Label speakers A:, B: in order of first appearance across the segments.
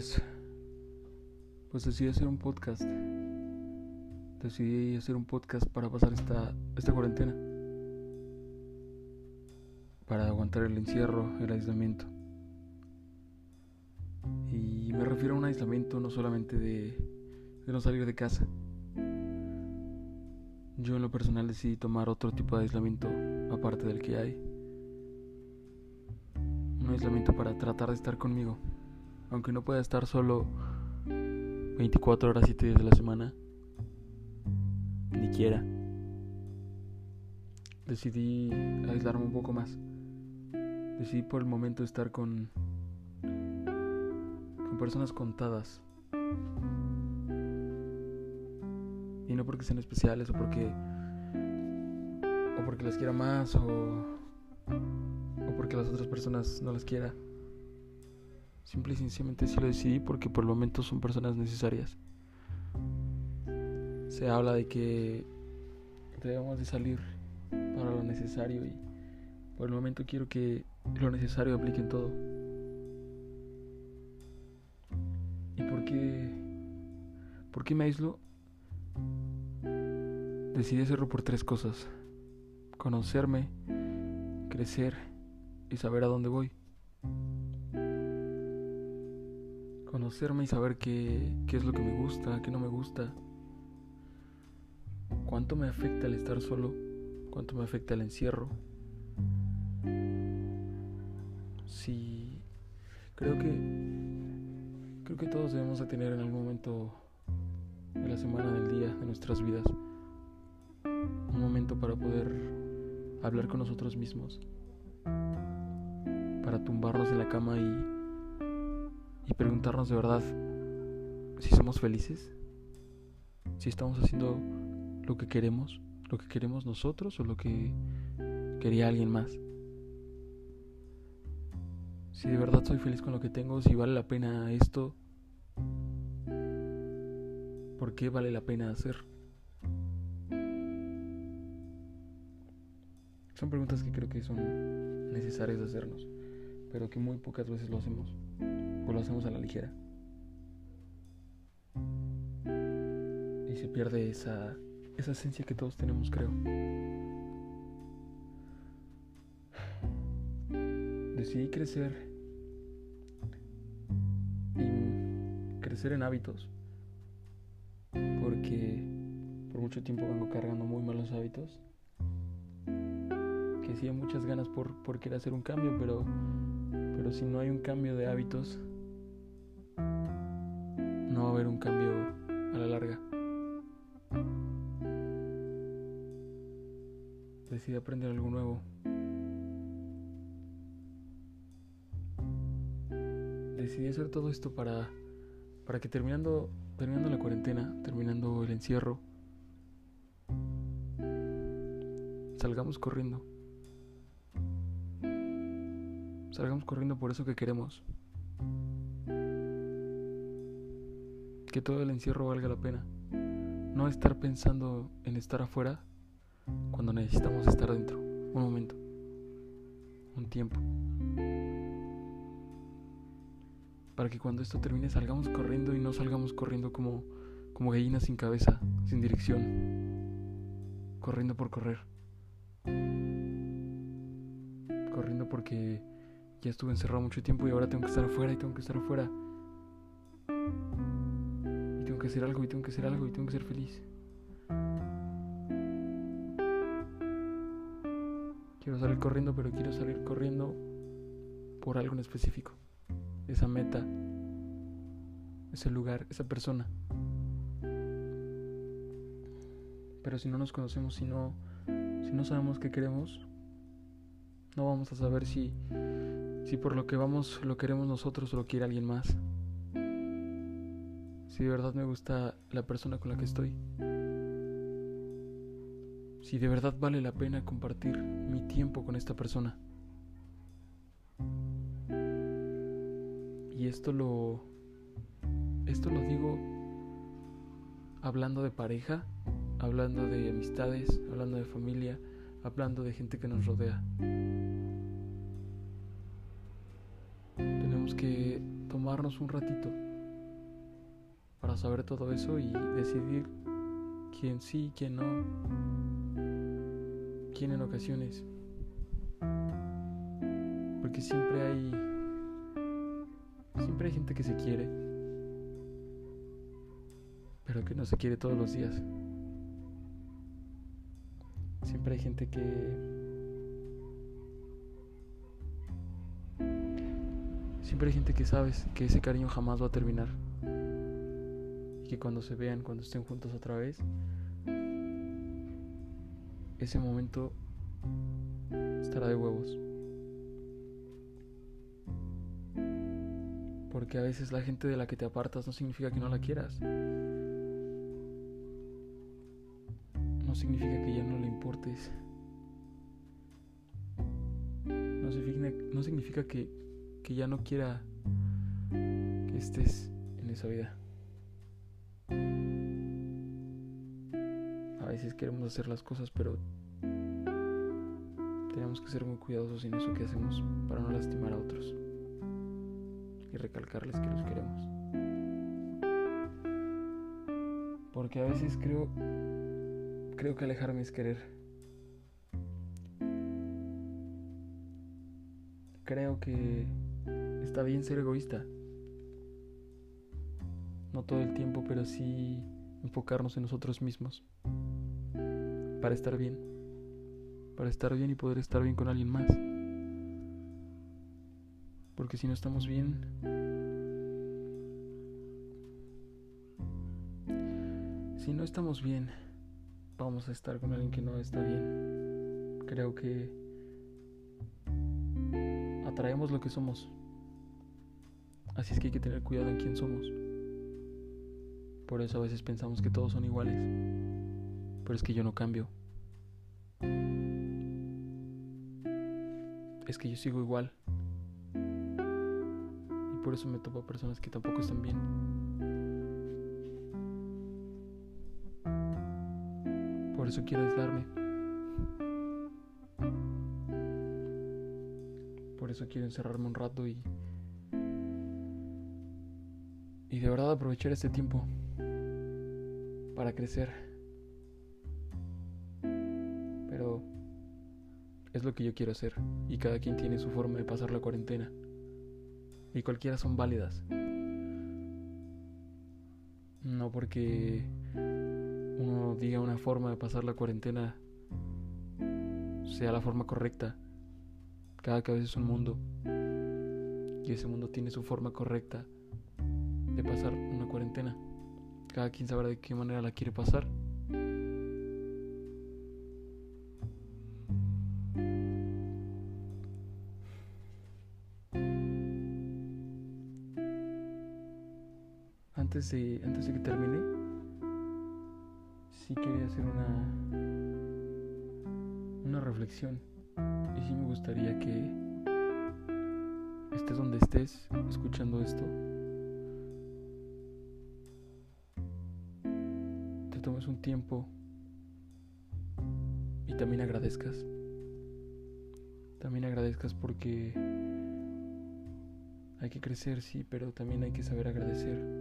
A: pues pues decidí hacer un podcast. Decidí hacer un podcast para pasar esta esta cuarentena. Para aguantar el encierro, el aislamiento. Y me refiero a un aislamiento no solamente de, de no salir de casa. Yo en lo personal decidí tomar otro tipo de aislamiento aparte del que hay. Un aislamiento para tratar de estar conmigo. Aunque no pueda estar solo 24 horas, 7 días de la semana. Ni quiera. Decidí aislarme un poco más. Decidí por el momento estar con con personas contadas. Y no porque sean especiales o porque o porque las quiera más o o porque las otras personas no las quiera. Simple y sencillamente sí lo decidí porque por el momento son personas necesarias. Se habla de que debemos de salir para lo necesario y por el momento quiero que lo necesario aplique en todo. ¿Y por qué? ¿Por qué me aíslo? Decidí hacerlo por tres cosas. Conocerme, crecer y saber a dónde voy. Conocerme y saber qué, qué es lo que me gusta, qué no me gusta, cuánto me afecta el estar solo, cuánto me afecta el encierro. Sí, creo que creo que todos debemos de tener en algún momento de la semana, del día, de nuestras vidas, un momento para poder hablar con nosotros mismos, para tumbarnos en la cama y y preguntarnos de verdad si somos felices, si estamos haciendo lo que queremos, lo que queremos nosotros o lo que quería alguien más. Si de verdad soy feliz con lo que tengo, si vale la pena esto, ¿por qué vale la pena hacer? Son preguntas que creo que son necesarias de hacernos, pero que muy pocas veces lo hacemos lo hacemos a la ligera. Y se pierde esa, esa esencia que todos tenemos, creo. Decidí crecer y crecer en hábitos. Porque por mucho tiempo vengo cargando muy malos hábitos. Que sí hay muchas ganas por, por querer hacer un cambio, pero, pero si no hay un cambio de hábitos, no va a haber un cambio a la larga. Decidí aprender algo nuevo. Decidí hacer todo esto para, para que terminando, terminando la cuarentena, terminando el encierro, salgamos corriendo. Salgamos corriendo por eso que queremos. Que todo el encierro valga la pena. No estar pensando en estar afuera cuando necesitamos estar dentro. Un momento. Un tiempo. Para que cuando esto termine salgamos corriendo y no salgamos corriendo como, como gallinas sin cabeza, sin dirección. Corriendo por correr. Corriendo porque ya estuve encerrado mucho tiempo y ahora tengo que estar afuera y tengo que estar afuera que hacer algo y tengo que hacer algo y tengo que ser feliz. Quiero salir corriendo, pero quiero salir corriendo por algo en específico. Esa meta, ese lugar, esa persona. Pero si no nos conocemos, si no, si no sabemos qué queremos, no vamos a saber si, si por lo que vamos lo queremos nosotros o lo quiere alguien más si de verdad me gusta la persona con la que estoy, si de verdad vale la pena compartir mi tiempo con esta persona. Y esto lo esto lo digo hablando de pareja, hablando de amistades, hablando de familia, hablando de gente que nos rodea. Tenemos que tomarnos un ratito para saber todo eso y decidir quién sí, quién no, quién en ocasiones. Porque siempre hay siempre hay gente que se quiere, pero que no se quiere todos los días. Siempre hay gente que Siempre hay gente que sabes que ese cariño jamás va a terminar. Que cuando se vean, cuando estén juntos otra vez, ese momento estará de huevos. Porque a veces la gente de la que te apartas no significa que no la quieras. No significa que ya no le importes. No significa, que ya no quiera que estés en esa vida. Veces queremos hacer las cosas, pero tenemos que ser muy cuidadosos en eso que hacemos para no lastimar a otros y recalcarles que los queremos. Porque a veces creo creo que alejarme es querer. Creo que Está bien ser egoísta. No todo el tiempo, pero sí enfocarnos en nosotros mismos. Para estar bien. Para estar bien y poder estar bien con alguien más. Porque si no estamos bien... Si no estamos bien, vamos a estar con alguien que no está bien. Creo que atraemos lo que somos. Así es que hay que tener cuidado en quién somos. Por eso a veces pensamos que todos son iguales. Pero es que yo no cambio. Es que yo sigo igual. Y por eso me topo a personas que tampoco están bien. Por eso quiero aislarme. Por eso quiero encerrarme un rato y y de verdad aprovechar este tiempo para crecer. Es lo que yo quiero hacer y cada quien tiene su forma de pasar la cuarentena. Y cualquiera son válidas. No porque uno diga una forma de pasar la cuarentena sea la forma correcta. Cada cabeza es un mundo. Y ese mundo tiene su forma correcta de pasar una cuarentena. Cada quien sabrá de qué manera la quiere pasar. Antes de, que termine, sí quería hacer una, una reflexión. Y sí me gustaría que estés donde estés escuchando esto tomes un tiempo y también agradezcas. También agradezcas porque hay que crecer, sí, pero también hay que saber agradecer.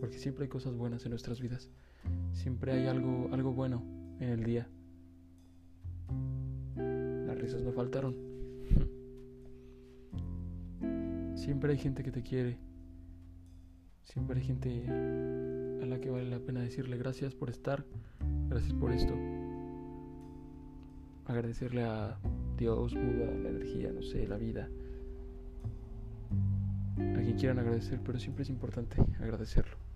A: Porque siempre hay cosas buenas en nuestras vidas. Siempre hay algo, algo bueno en el día. Las risas no faltaron. Siempre hay gente que te quiere. Siempre hay gente a la que vale la pena decirle gracias por estar, gracias por esto. Agradecerle a Dios, Buda, la energía, no sé, la vida. A quien quieran agradecer, pero siempre es importante agradecerlo.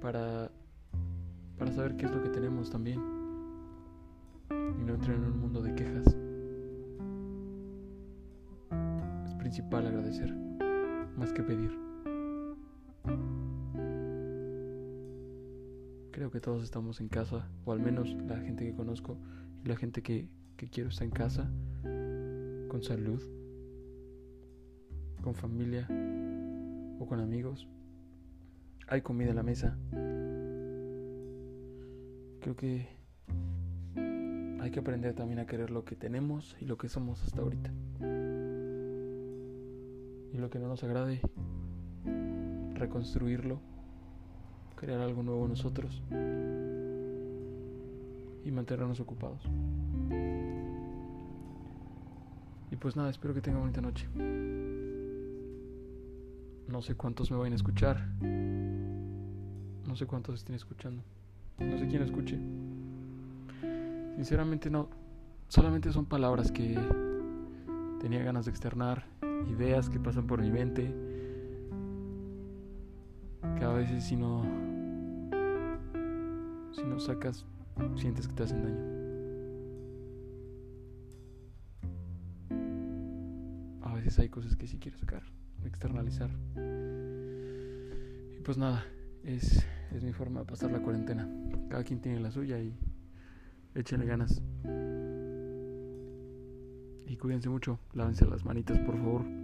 A: Para, para saber qué es lo que tenemos también. Y no entrar en un mundo de quejas. Es principal agradecer, más que pedir. Creo que todos estamos en casa, o al menos la gente que conozco y la gente que, quiero está en casa, con salud, con familia con amigos. Hay comida en la mesa. Creo que hay que aprender también a querer lo que tenemos y lo que somos hasta ahorita. Y lo que no nos agrade, reconstruirlo, crear algo nuevo nosotros y mantenernos ocupados. Y pues nada, espero que tengan bonita noche. No sé cuántos me vayan a escuchar. No sé cuántos estén escuchando. No sé quién escuche. Sinceramente no. Solamente son palabras que tenía ganas de externar. Ideas que pasan por mi mente. Que a veces si no... Si no sacas, sientes que te hacen daño. A veces hay cosas que sí quiero sacar, externalizar. Y pues nada, es es mi forma de pasar la cuarentena. Cada quien tiene la suya y échenle ganas. Y cuídense mucho, lávense las manitas por favor.